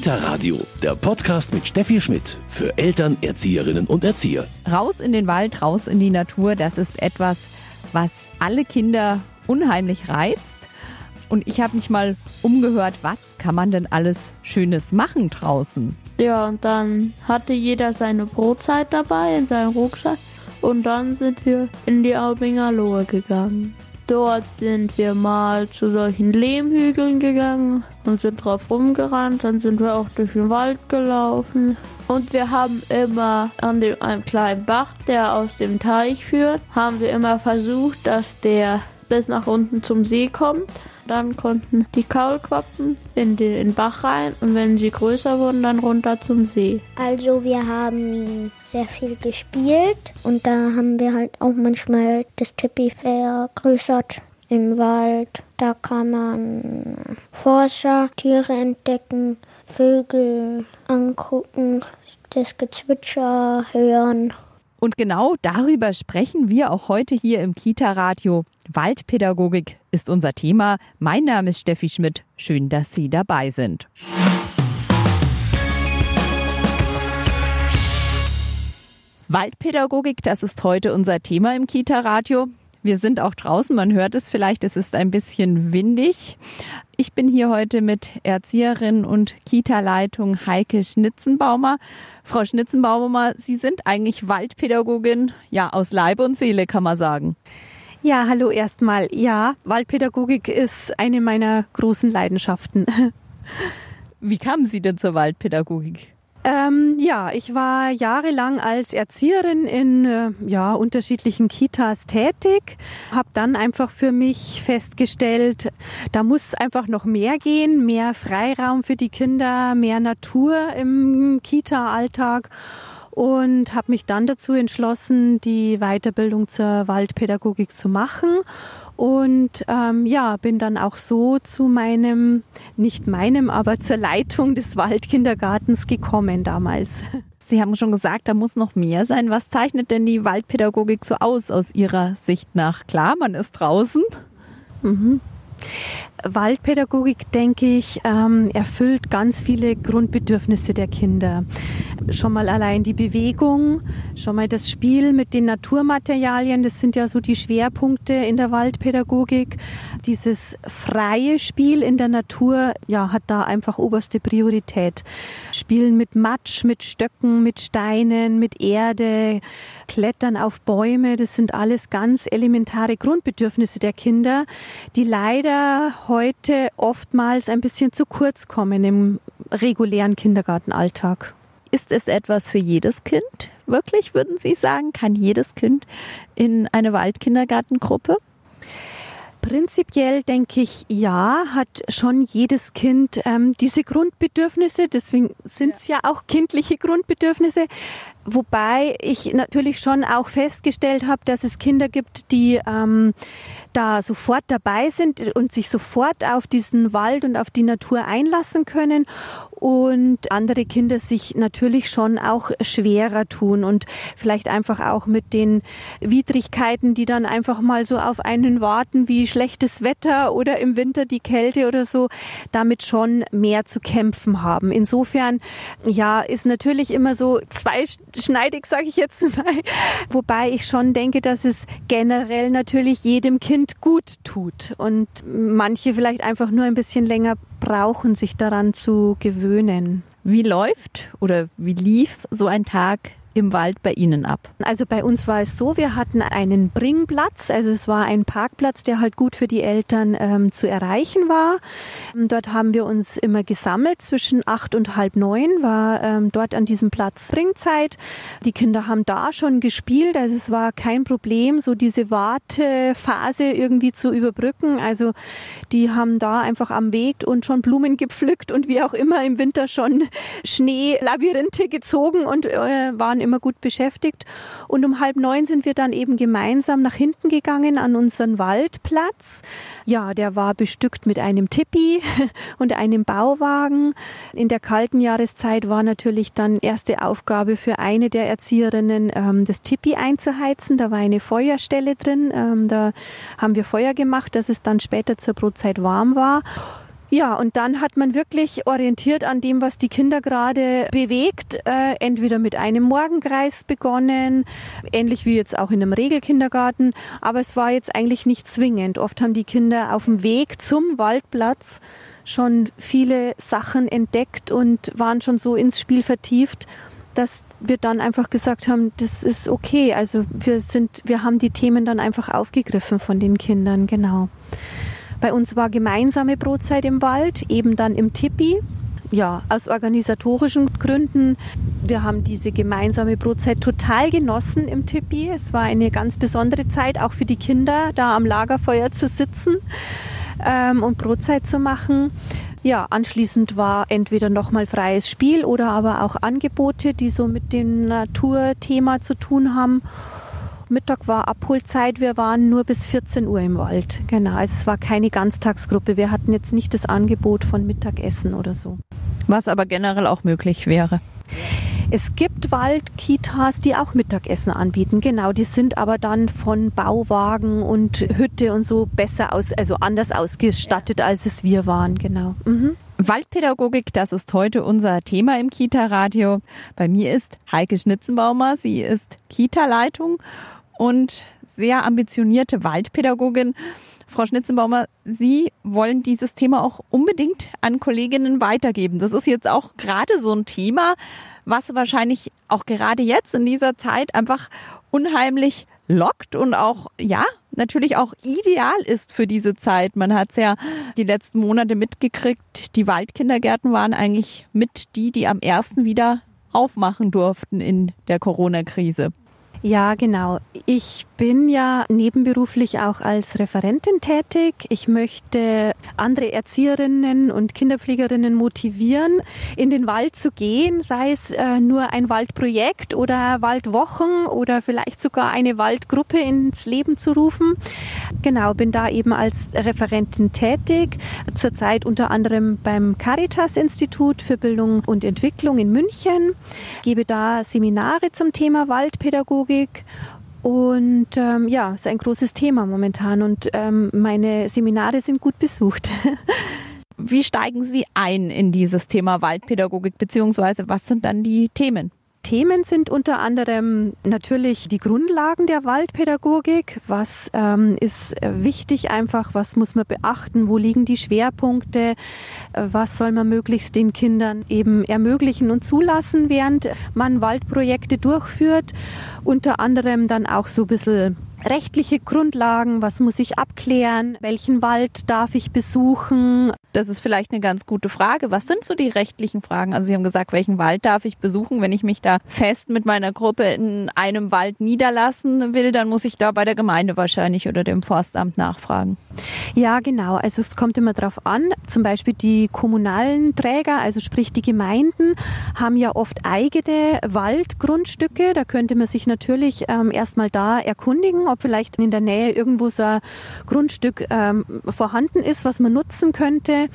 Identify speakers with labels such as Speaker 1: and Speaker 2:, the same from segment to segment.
Speaker 1: Kita Radio, der Podcast mit Steffi Schmidt für Eltern, Erzieherinnen und Erzieher.
Speaker 2: Raus in den Wald, raus in die Natur, das ist etwas, was alle Kinder unheimlich reizt. Und ich habe mich mal umgehört, was kann man denn alles Schönes machen draußen?
Speaker 3: Ja, und dann hatte jeder seine Brotzeit dabei in seinem Rucksack. Und dann sind wir in die Aubinger Lohe gegangen. Dort sind wir mal zu solchen Lehmhügeln gegangen und sind drauf rumgerannt. Dann sind wir auch durch den Wald gelaufen. Und wir haben immer an dem, einem kleinen Bach, der aus dem Teich führt, haben wir immer versucht, dass der bis nach unten zum See kommt. Dann konnten die Kaulquappen in den Bach rein und wenn sie größer wurden, dann runter zum See.
Speaker 4: Also wir haben sehr viel gespielt und da haben wir halt auch manchmal das Tippi vergrößert im Wald. Da kann man Forscher, Tiere entdecken, Vögel angucken, das Gezwitscher hören.
Speaker 2: Und genau darüber sprechen wir auch heute hier im Kita-Radio. Waldpädagogik ist unser Thema. Mein Name ist Steffi Schmidt. Schön, dass Sie dabei sind. Waldpädagogik, das ist heute unser Thema im Kita-Radio. Wir sind auch draußen, man hört es vielleicht, es ist ein bisschen windig. Ich bin hier heute mit Erzieherin und Kita-Leitung Heike Schnitzenbaumer. Frau Schnitzenbaumer, Sie sind eigentlich Waldpädagogin, ja, aus Leib und Seele, kann man sagen.
Speaker 5: Ja, hallo erstmal. Ja, Waldpädagogik ist eine meiner großen Leidenschaften.
Speaker 2: Wie kamen Sie denn zur Waldpädagogik?
Speaker 5: Ähm, ja, ich war jahrelang als Erzieherin in äh, ja, unterschiedlichen Kitas tätig, habe dann einfach für mich festgestellt, da muss einfach noch mehr gehen, mehr Freiraum für die Kinder, mehr Natur im Kita-Alltag und habe mich dann dazu entschlossen, die Weiterbildung zur Waldpädagogik zu machen und ähm, ja, bin dann auch so zu meinem, nicht meinem, aber zur Leitung des Waldkindergartens gekommen damals.
Speaker 2: Sie haben schon gesagt, da muss noch mehr sein. Was zeichnet denn die Waldpädagogik so aus aus Ihrer Sicht nach? Klar, man ist draußen.
Speaker 5: Mhm. Waldpädagogik, denke ich, ähm, erfüllt ganz viele Grundbedürfnisse der Kinder. Schon mal allein die Bewegung, schon mal das Spiel mit den Naturmaterialien, das sind ja so die Schwerpunkte in der Waldpädagogik. Dieses freie Spiel in der Natur, ja, hat da einfach oberste Priorität. Spielen mit Matsch, mit Stöcken, mit Steinen, mit Erde, Klettern auf Bäume, das sind alles ganz elementare Grundbedürfnisse der Kinder, die leider heute oftmals ein bisschen zu kurz kommen im regulären Kindergartenalltag.
Speaker 2: Ist es etwas für jedes Kind? Wirklich, würden Sie sagen, kann jedes Kind in eine Waldkindergartengruppe?
Speaker 5: Prinzipiell denke ich, ja, hat schon jedes Kind ähm, diese Grundbedürfnisse. Deswegen sind es ja. ja auch kindliche Grundbedürfnisse. Wobei ich natürlich schon auch festgestellt habe, dass es Kinder gibt, die ähm, da sofort dabei sind und sich sofort auf diesen Wald und auf die Natur einlassen können und andere Kinder sich natürlich schon auch schwerer tun und vielleicht einfach auch mit den Widrigkeiten, die dann einfach mal so auf einen warten, wie schlechtes Wetter oder im Winter die Kälte oder so, damit schon mehr zu kämpfen haben. Insofern, ja, ist natürlich immer so zweischneidig, sage ich jetzt mal, wobei ich schon denke, dass es generell natürlich jedem Kind Kind gut tut und manche vielleicht einfach nur ein bisschen länger brauchen, sich daran zu gewöhnen.
Speaker 2: Wie läuft oder wie lief so ein Tag im Wald bei Ihnen ab?
Speaker 5: Also bei uns war es so, wir hatten einen Bringplatz, also es war ein Parkplatz, der halt gut für die Eltern ähm, zu erreichen war. Dort haben wir uns immer gesammelt zwischen acht und halb neun, war ähm, dort an diesem Platz Bringzeit. Die Kinder haben da schon gespielt, also es war kein Problem, so diese Wartephase irgendwie zu überbrücken. Also die haben da einfach am Weg und schon Blumen gepflückt und wie auch immer im Winter schon Schneelabyrinthe gezogen und äh, waren waren immer gut beschäftigt. Und um halb neun sind wir dann eben gemeinsam nach hinten gegangen an unseren Waldplatz. Ja, der war bestückt mit einem Tipi und einem Bauwagen. In der kalten Jahreszeit war natürlich dann erste Aufgabe für eine der Erzieherinnen, ähm, das Tipi einzuheizen. Da war eine Feuerstelle drin. Ähm, da haben wir Feuer gemacht, dass es dann später zur Brotzeit warm war. Ja, und dann hat man wirklich orientiert an dem, was die Kinder gerade bewegt, äh, entweder mit einem Morgenkreis begonnen, ähnlich wie jetzt auch in einem Regelkindergarten, aber es war jetzt eigentlich nicht zwingend. Oft haben die Kinder auf dem Weg zum Waldplatz schon viele Sachen entdeckt und waren schon so ins Spiel vertieft, dass wir dann einfach gesagt haben, das ist okay. Also wir sind, wir haben die Themen dann einfach aufgegriffen von den Kindern, genau. Bei uns war gemeinsame Brotzeit im Wald, eben dann im Tipi. Ja, aus organisatorischen Gründen. Wir haben diese gemeinsame Brotzeit total genossen im Tipi. Es war eine ganz besondere Zeit, auch für die Kinder, da am Lagerfeuer zu sitzen ähm, und Brotzeit zu machen. Ja, anschließend war entweder nochmal freies Spiel oder aber auch Angebote, die so mit dem Naturthema zu tun haben. Mittag war Abholzeit. Wir waren nur bis 14 Uhr im Wald. Genau, also es war keine Ganztagsgruppe. Wir hatten jetzt nicht das Angebot von Mittagessen oder so.
Speaker 2: Was aber generell auch möglich wäre.
Speaker 5: Es gibt Waldkitas, die auch Mittagessen anbieten. Genau, die sind aber dann von Bauwagen und Hütte und so besser aus, also anders ausgestattet, als es wir waren. Genau. Mhm.
Speaker 2: Waldpädagogik, das ist heute unser Thema im Kita-Radio. Bei mir ist Heike Schnitzenbaumer. Sie ist Kita-Leitung und sehr ambitionierte Waldpädagogin. Frau Schnitzenbaumer, Sie wollen dieses Thema auch unbedingt an Kolleginnen weitergeben. Das ist jetzt auch gerade so ein Thema, was wahrscheinlich auch gerade jetzt in dieser Zeit einfach unheimlich lockt und auch, ja, natürlich auch ideal ist für diese Zeit. Man hat es ja die letzten Monate mitgekriegt. Die Waldkindergärten waren eigentlich mit die, die am ersten wieder aufmachen durften in der Corona-Krise.
Speaker 5: Ja, genau. Ich bin ja nebenberuflich auch als Referentin tätig. Ich möchte andere Erzieherinnen und Kinderpflegerinnen motivieren, in den Wald zu gehen, sei es äh, nur ein Waldprojekt oder Waldwochen oder vielleicht sogar eine Waldgruppe ins Leben zu rufen. Genau, bin da eben als Referentin tätig, zurzeit unter anderem beim Caritas Institut für Bildung und Entwicklung in München, gebe da Seminare zum Thema Waldpädagogik und ähm, ja, ist ein großes Thema momentan und ähm, meine Seminare sind gut besucht.
Speaker 2: Wie steigen Sie ein in dieses Thema Waldpädagogik, beziehungsweise was sind dann die Themen?
Speaker 5: Themen sind unter anderem natürlich die Grundlagen der Waldpädagogik. Was ähm, ist äh, wichtig einfach? Was muss man beachten? Wo liegen die Schwerpunkte? Äh, was soll man möglichst den Kindern eben ermöglichen und zulassen, während man Waldprojekte durchführt? Unter anderem dann auch so ein bisschen rechtliche Grundlagen, was muss ich abklären, welchen Wald darf ich besuchen.
Speaker 2: Das ist vielleicht eine ganz gute Frage. Was sind so die rechtlichen Fragen? Also Sie haben gesagt, welchen Wald darf ich besuchen? Wenn ich mich da fest mit meiner Gruppe in einem Wald niederlassen will, dann muss ich da bei der Gemeinde wahrscheinlich oder dem Forstamt nachfragen.
Speaker 5: Ja, genau. Also es kommt immer darauf an. Zum Beispiel die kommunalen Träger, also sprich die Gemeinden, haben ja oft eigene Waldgrundstücke. Da könnte man sich natürlich ähm, erstmal da erkundigen, ob vielleicht in der Nähe irgendwo so ein Grundstück ähm, vorhanden ist, was man nutzen könnte.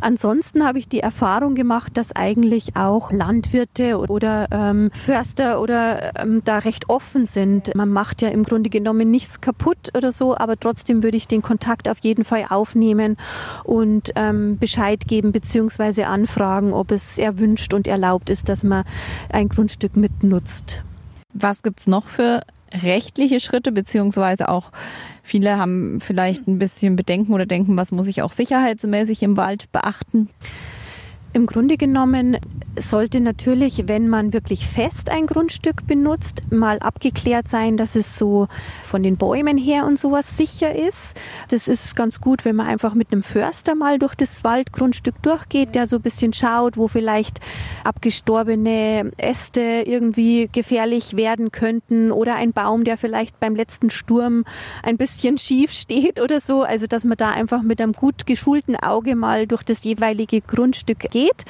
Speaker 5: Ansonsten habe ich die Erfahrung gemacht, dass eigentlich auch Landwirte oder ähm, Förster oder ähm, da recht offen sind. Man macht ja im Grunde genommen nichts kaputt oder so, aber trotzdem würde ich den Kontakt auf jeden Fall aufnehmen und ähm, Bescheid geben beziehungsweise anfragen, ob es erwünscht und erlaubt ist, dass man ein Grundstück mitnutzt.
Speaker 2: Was gibt's noch für rechtliche Schritte, beziehungsweise auch viele haben vielleicht ein bisschen Bedenken oder denken, was muss ich auch sicherheitsmäßig im Wald beachten?
Speaker 5: Im Grunde genommen sollte natürlich, wenn man wirklich fest ein Grundstück benutzt, mal abgeklärt sein, dass es so von den Bäumen her und sowas sicher ist. Das ist ganz gut, wenn man einfach mit einem Förster mal durch das Waldgrundstück durchgeht, der so ein bisschen schaut, wo vielleicht abgestorbene Äste irgendwie gefährlich werden könnten oder ein Baum, der vielleicht beim letzten Sturm ein bisschen schief steht oder so. Also, dass man da einfach mit einem gut geschulten Auge mal durch das jeweilige Grundstück geht geht.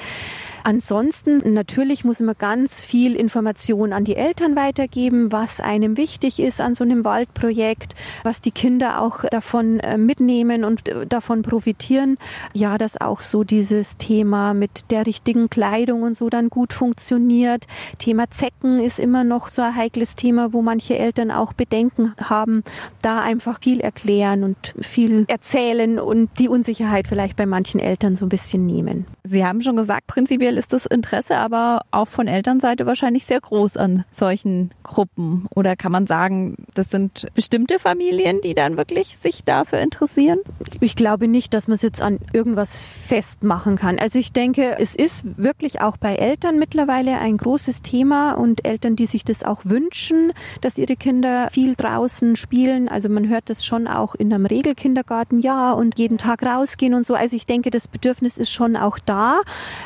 Speaker 5: Ansonsten natürlich muss man ganz viel Information an die Eltern weitergeben, was einem wichtig ist an so einem Waldprojekt, was die Kinder auch davon äh, mitnehmen und äh, davon profitieren. Ja, dass auch so dieses Thema mit der richtigen Kleidung und so dann gut funktioniert. Thema Zecken ist immer noch so ein heikles Thema, wo manche Eltern auch Bedenken haben. Da einfach viel erklären und viel erzählen und die Unsicherheit vielleicht bei manchen Eltern so ein bisschen nehmen.
Speaker 2: Sie haben schon gesagt, prinzipiell ist das Interesse aber auch von Elternseite wahrscheinlich sehr groß an solchen Gruppen. Oder kann man sagen, das sind bestimmte Familien, die dann wirklich sich dafür interessieren?
Speaker 5: Ich glaube nicht, dass man es jetzt an irgendwas festmachen kann. Also ich denke, es ist wirklich auch bei Eltern mittlerweile ein großes Thema und Eltern, die sich das auch wünschen, dass ihre Kinder viel draußen spielen. Also man hört das schon auch in einem Regelkindergarten, ja, und jeden Tag rausgehen und so. Also ich denke, das Bedürfnis ist schon auch da.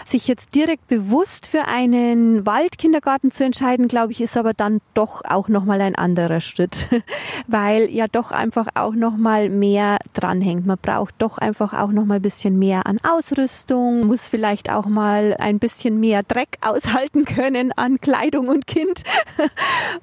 Speaker 5: Sich jetzt direkt bewusst für einen Waldkindergarten zu entscheiden, glaube ich, ist aber dann doch auch nochmal ein anderer Schritt, weil ja doch einfach auch nochmal mehr dranhängt. Man braucht doch einfach auch nochmal ein bisschen mehr an Ausrüstung, muss vielleicht auch mal ein bisschen mehr Dreck aushalten können an Kleidung und Kind.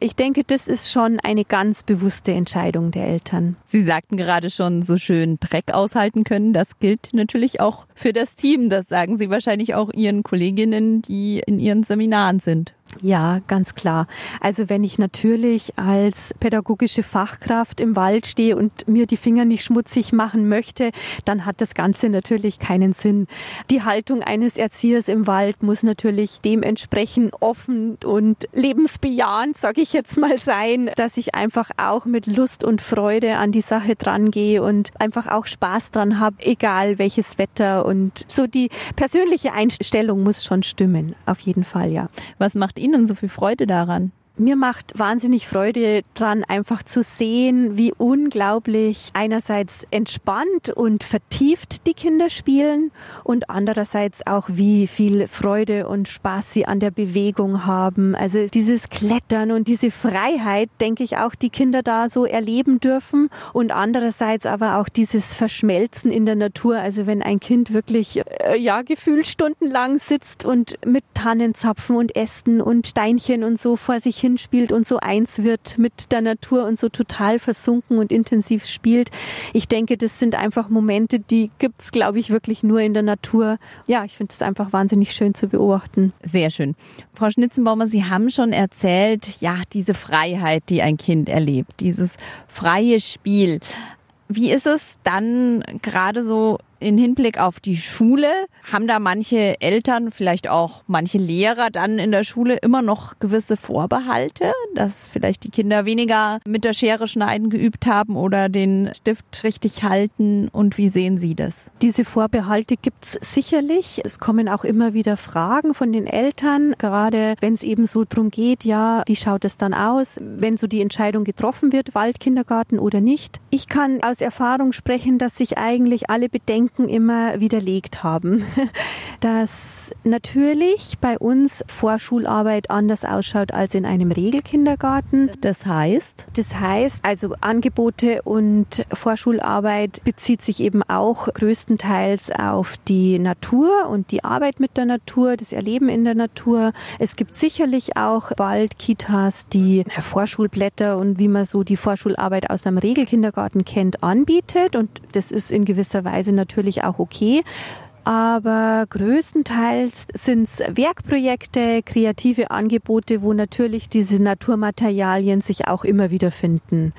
Speaker 5: Ich denke, das ist schon eine ganz bewusste Entscheidung der Eltern.
Speaker 2: Sie sagten gerade schon so schön Dreck aushalten können. Das gilt natürlich auch für das Team. Das sagen Sie wahrscheinlich auch Ihren Kolleginnen, die in Ihren Seminaren sind.
Speaker 5: Ja, ganz klar. Also wenn ich natürlich als pädagogische Fachkraft im Wald stehe und mir die Finger nicht schmutzig machen möchte, dann hat das Ganze natürlich keinen Sinn. Die Haltung eines Erziehers im Wald muss natürlich dementsprechend offen und lebensbejahend, sage ich jetzt mal, sein, dass ich einfach auch mit Lust und Freude an die Sache drangehe und einfach auch Spaß dran habe, egal welches Wetter. Und so die persönliche Einstellung muss schon stimmen, auf jeden Fall, ja.
Speaker 2: Was macht so viel Freude daran?
Speaker 5: Mir macht wahnsinnig Freude dran, einfach zu sehen, wie unglaublich einerseits entspannt und vertieft die Kinder spielen und andererseits auch, wie viel Freude und Spaß sie an der Bewegung haben. Also dieses Klettern und diese Freiheit, denke ich auch, die Kinder da so erleben dürfen und andererseits aber auch dieses Verschmelzen in der Natur. Also wenn ein Kind wirklich, äh, ja, gefühlt stundenlang sitzt und mit Tannenzapfen und Ästen und Steinchen und so vor sich hin hinspielt und so eins wird mit der Natur und so total versunken und intensiv spielt. Ich denke, das sind einfach Momente, die gibt's, glaube ich, wirklich nur in der Natur. Ja, ich finde es einfach wahnsinnig schön zu beobachten.
Speaker 2: Sehr schön. Frau Schnitzenbaumer, Sie haben schon erzählt, ja, diese Freiheit, die ein Kind erlebt, dieses freie Spiel. Wie ist es dann gerade so in Hinblick auf die Schule haben da manche Eltern, vielleicht auch manche Lehrer dann in der Schule immer noch gewisse Vorbehalte, dass vielleicht die Kinder weniger mit der Schere schneiden geübt haben oder den Stift richtig halten. Und wie sehen Sie das?
Speaker 5: Diese Vorbehalte gibt's sicherlich. Es kommen auch immer wieder Fragen von den Eltern, gerade wenn es eben so drum geht, ja, wie schaut es dann aus, wenn so die Entscheidung getroffen wird, Waldkindergarten oder nicht. Ich kann aus Erfahrung sprechen, dass sich eigentlich alle Bedenken Denken immer widerlegt haben, dass natürlich bei uns Vorschularbeit anders ausschaut als in einem Regelkindergarten.
Speaker 2: Das heißt?
Speaker 5: Das heißt, also Angebote und Vorschularbeit bezieht sich eben auch größtenteils auf die Natur und die Arbeit mit der Natur, das Erleben in der Natur. Es gibt sicherlich auch Waldkitas, die Vorschulblätter und wie man so die Vorschularbeit aus einem Regelkindergarten kennt, anbietet. Und das ist in gewisser Weise natürlich natürlich auch okay aber größtenteils sind es Werkprojekte, kreative Angebote, wo natürlich diese Naturmaterialien sich auch immer wieder finden.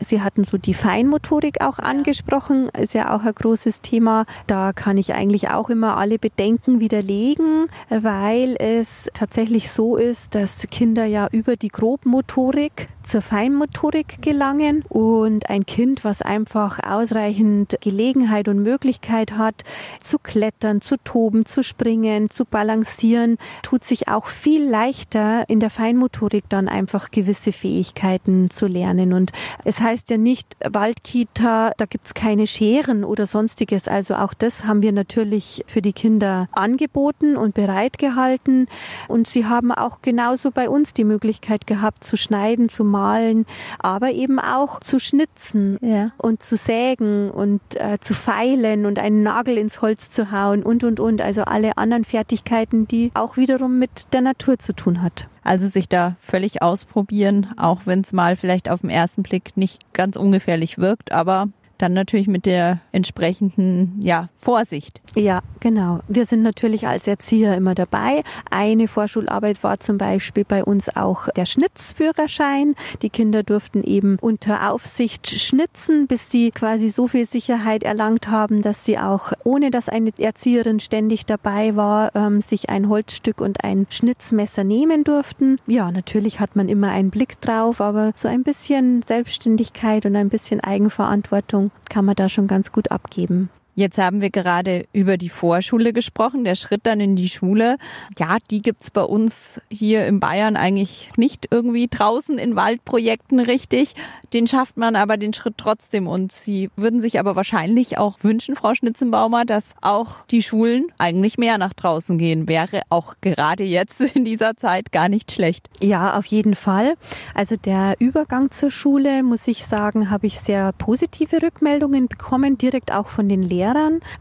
Speaker 5: Sie hatten so die Feinmotorik auch angesprochen, ist ja auch ein großes Thema. Da kann ich eigentlich auch immer alle Bedenken widerlegen, weil es tatsächlich so ist, dass Kinder ja über die Grobmotorik zur Feinmotorik gelangen und ein Kind, was einfach ausreichend Gelegenheit und Möglichkeit hat, zu klettern, zu toben, zu springen, zu balancieren, tut sich auch viel leichter in der Feinmotorik dann einfach gewisse Fähigkeiten zu lernen. Und es heißt ja nicht Waldkita, da gibt's keine Scheren oder sonstiges. Also auch das haben wir natürlich für die Kinder angeboten und bereitgehalten. Und sie haben auch genauso bei uns die Möglichkeit gehabt, zu schneiden, zu malen, aber eben auch zu schnitzen
Speaker 2: Ja.
Speaker 5: und zu sägen und äh, zu feilen und einen Nagel ins Holz zu hauen und und und. Also alle anderen Fertigkeiten, die auch wiederum mit der Natur zu tun hat.
Speaker 2: Also sich da völlig ausprobieren, auch wenn es mal vielleicht auf den ersten Blick nicht ganz ungefährlich wirkt, aber dann natürlich mit der entsprechenden ja, Vorsicht.
Speaker 5: Ja, genau. Wir sind natürlich als Erzieher immer dabei. Eine Vorschularbeit war zum Beispiel bei uns auch der Schnitzführerschein. Die Kinder durften eben unter Aufsicht schnitzen, bis sie quasi so viel Sicherheit erlangt haben, dass sie auch, ohne dass eine Erzieherin ständig dabei war, ähm, sich ein Holzstück und ein Schnitzmesser nehmen durften. Ja, natürlich hat man immer einen Blick drauf, aber so ein bisschen Selbstständigkeit und ein bisschen Eigenverantwortung kann man da schon ganz gut abgeben.
Speaker 2: Jetzt haben wir gerade über die Vorschule gesprochen, der Schritt dann in die Schule. Ja, die gibt's bei uns hier in Bayern eigentlich nicht irgendwie draußen in Waldprojekten richtig. Den schafft man aber den Schritt trotzdem. Und Sie würden sich aber wahrscheinlich auch wünschen, Frau Schnitzenbaumer, dass auch die Schulen eigentlich mehr nach draußen gehen. Wäre auch gerade jetzt in dieser Zeit gar nicht schlecht.
Speaker 5: Ja, auf jeden Fall. Also der Übergang zur Schule, muss ich sagen, habe ich sehr positive Rückmeldungen bekommen, direkt auch von den Lehrern.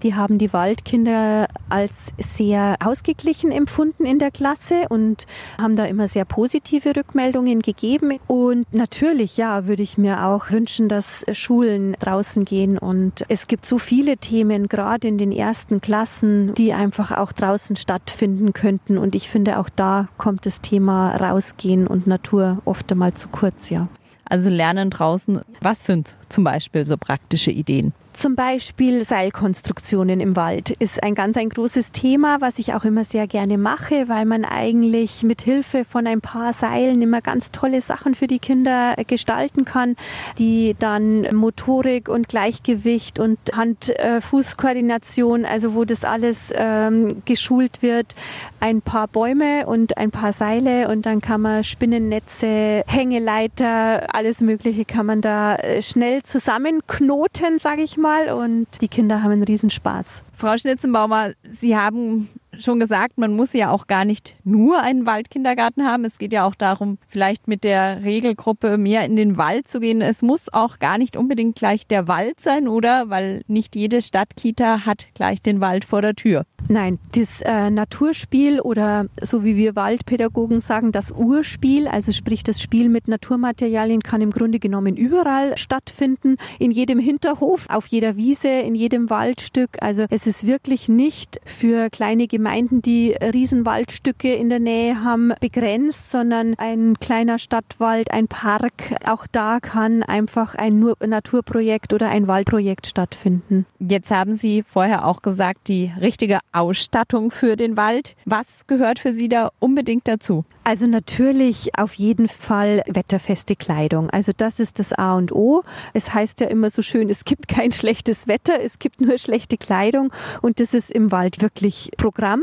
Speaker 5: Die haben die Waldkinder als sehr ausgeglichen empfunden in der Klasse und haben da immer sehr positive Rückmeldungen gegeben. Und natürlich, ja, würde ich mir auch wünschen, dass Schulen draußen gehen. Und es gibt so viele Themen, gerade in den ersten Klassen, die einfach auch draußen stattfinden könnten. Und ich finde, auch da kommt das Thema Rausgehen und Natur oft einmal zu kurz, ja.
Speaker 2: Also Lernen draußen. Was sind zum Beispiel so praktische Ideen?
Speaker 5: Zum Beispiel Seilkonstruktionen im Wald ist ein ganz ein großes Thema, was ich auch immer sehr gerne mache, weil man eigentlich mit Hilfe von ein paar Seilen immer ganz tolle Sachen für die Kinder gestalten kann, die dann Motorik und Gleichgewicht und Hand-Fuß-Koordination, also wo das alles ähm, geschult wird, ein paar Bäume und ein paar Seile und dann kann man Spinnennetze, Hängeleiter, alles Mögliche kann man da äh, schnell zusammenknoten, sage ich mal, und die Kinder haben einen Riesenspaß.
Speaker 2: Frau Schnitzenbaumer, Sie haben schon gesagt, man muss ja auch gar nicht nur einen Waldkindergarten haben. Es geht ja auch darum, vielleicht mit der Regelgruppe mehr in den Wald zu gehen. Es muss auch gar nicht unbedingt gleich der Wald sein, oder? Weil nicht jede Stadtkita hat gleich den Wald vor der Tür.
Speaker 5: Nein, das äh, Naturspiel oder so wie wir Waldpädagogen sagen, das Urspiel, also sprich das Spiel mit Naturmaterialien kann im Grunde genommen überall stattfinden, in jedem Hinterhof, auf jeder Wiese, in jedem Waldstück. Also es ist wirklich nicht für kleine Gemeinden, die Riesenwaldstücke in der Nähe haben, begrenzt, sondern ein kleiner Stadtwald, ein Park, auch da kann einfach ein Nur Naturprojekt oder ein Waldprojekt stattfinden.
Speaker 2: Jetzt haben Sie vorher auch gesagt, die richtige Ausstattung für den Wald. Was gehört für Sie da unbedingt dazu?
Speaker 5: Also natürlich auf jeden Fall wetterfeste Kleidung. Also das ist das A und O. Es heißt ja immer so schön, es gibt kein schlechtes Wetter, es gibt nur schlechte Kleidung und das ist im Wald wirklich Programm.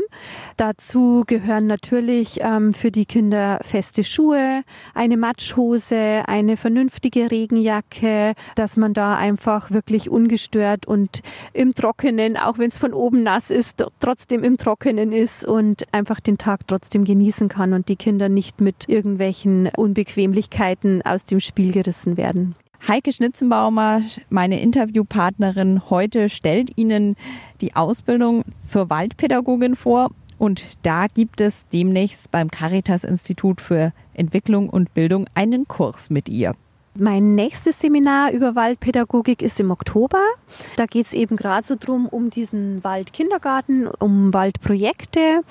Speaker 5: Dazu gehören natürlich ähm, für die Kinder feste Schuhe, eine Matschhose, eine vernünftige Regenjacke, dass man da einfach wirklich ungestört und im Trockenen, auch wenn es von oben nass ist, trotzdem im Trockenen ist und einfach den Tag trotzdem genießen kann und die Kinder nicht mit irgendwelchen Unbequemlichkeiten aus dem Spiel gerissen werden.
Speaker 2: Heike Schnitzenbaumer, meine Interviewpartnerin heute, stellt Ihnen die Ausbildung zur Waldpädagogin vor. Und da gibt es demnächst beim Caritas-Institut für Entwicklung und Bildung einen Kurs mit ihr.
Speaker 5: Mein nächstes Seminar über Waldpädagogik ist im Oktober. Da geht es eben gerade so drum um diesen Waldkindergarten, um Waldprojekte.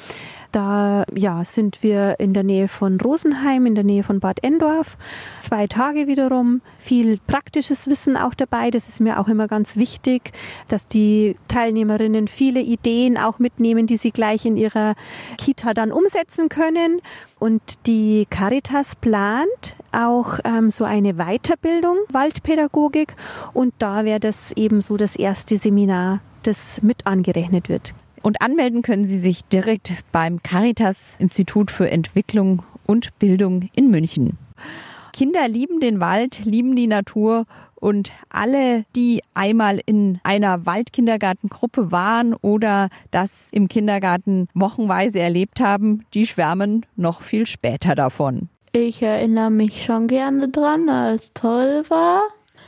Speaker 5: Da ja, sind wir in der Nähe von Rosenheim, in der Nähe von Bad Endorf. Zwei Tage wiederum. Viel praktisches Wissen auch dabei. Das ist mir auch immer ganz wichtig, dass die Teilnehmerinnen viele Ideen auch mitnehmen, die sie gleich in ihrer Kita dann umsetzen können. Und die Caritas plant auch ähm, so eine Weiterbildung Waldpädagogik. Und da wäre das eben so das erste Seminar, das mit angerechnet wird.
Speaker 2: Und anmelden können Sie sich direkt beim Caritas Institut für Entwicklung und Bildung in München. Kinder lieben den Wald, lieben die Natur und alle, die einmal in einer Waldkindergartengruppe waren oder das im Kindergarten wochenweise erlebt haben, die schwärmen noch viel später davon.
Speaker 3: Ich erinnere mich schon gerne dran, als toll war.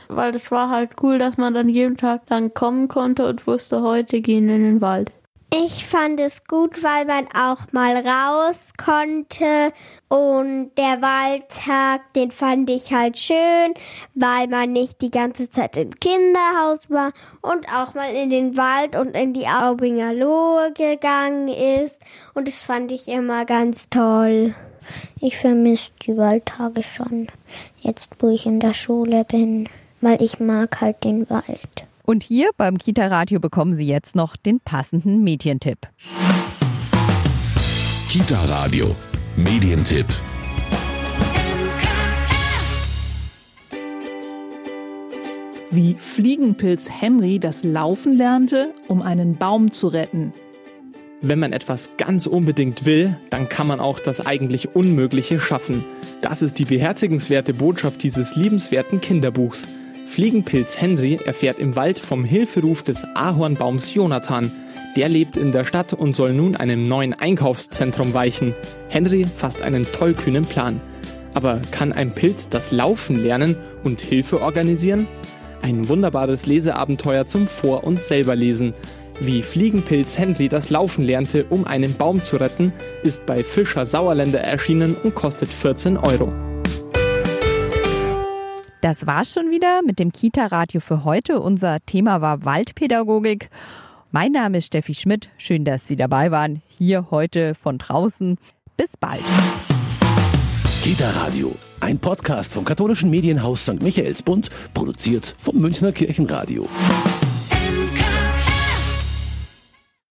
Speaker 3: Weil es war halt cool, dass man dann jeden Tag dann kommen konnte und wusste, heute gehen wir in den Wald.
Speaker 4: Ich fand es gut, weil man auch mal raus konnte und der Waldtag, den fand ich halt schön, weil man nicht die ganze Zeit im Kinderhaus war und auch mal in den Wald und in die Aubinger Lohe gegangen ist und das fand ich immer ganz toll. Ich vermisse die Waldtage schon, jetzt wo ich in der Schule bin, weil ich mag halt den Wald.
Speaker 2: Und hier beim Kita Radio bekommen Sie jetzt noch den passenden Medientipp.
Speaker 1: Kita Radio Medientipp.
Speaker 6: Wie Fliegenpilz Henry das Laufen lernte, um einen Baum zu retten.
Speaker 7: Wenn man etwas ganz unbedingt will, dann kann man auch das eigentlich Unmögliche schaffen. Das ist die beherzigenswerte Botschaft dieses liebenswerten Kinderbuchs. Fliegenpilz Henry erfährt im Wald vom Hilferuf des Ahornbaums Jonathan. Der lebt in der Stadt und soll nun einem neuen Einkaufszentrum weichen. Henry fasst einen tollkühnen Plan. Aber kann ein Pilz das Laufen lernen und Hilfe organisieren? Ein wunderbares Leseabenteuer zum Vor- und selberlesen. Wie Fliegenpilz Henry das Laufen lernte, um einen Baum zu retten, ist bei Fischer Sauerländer erschienen und kostet 14 Euro.
Speaker 2: Das war's schon wieder mit dem Kita-Radio für heute. Unser Thema war Waldpädagogik. Mein Name ist Steffi Schmidt. Schön, dass Sie dabei waren. Hier heute von draußen. Bis bald.
Speaker 1: Kita Radio, ein Podcast vom katholischen Medienhaus St. Michaelsbund, produziert vom Münchner Kirchenradio.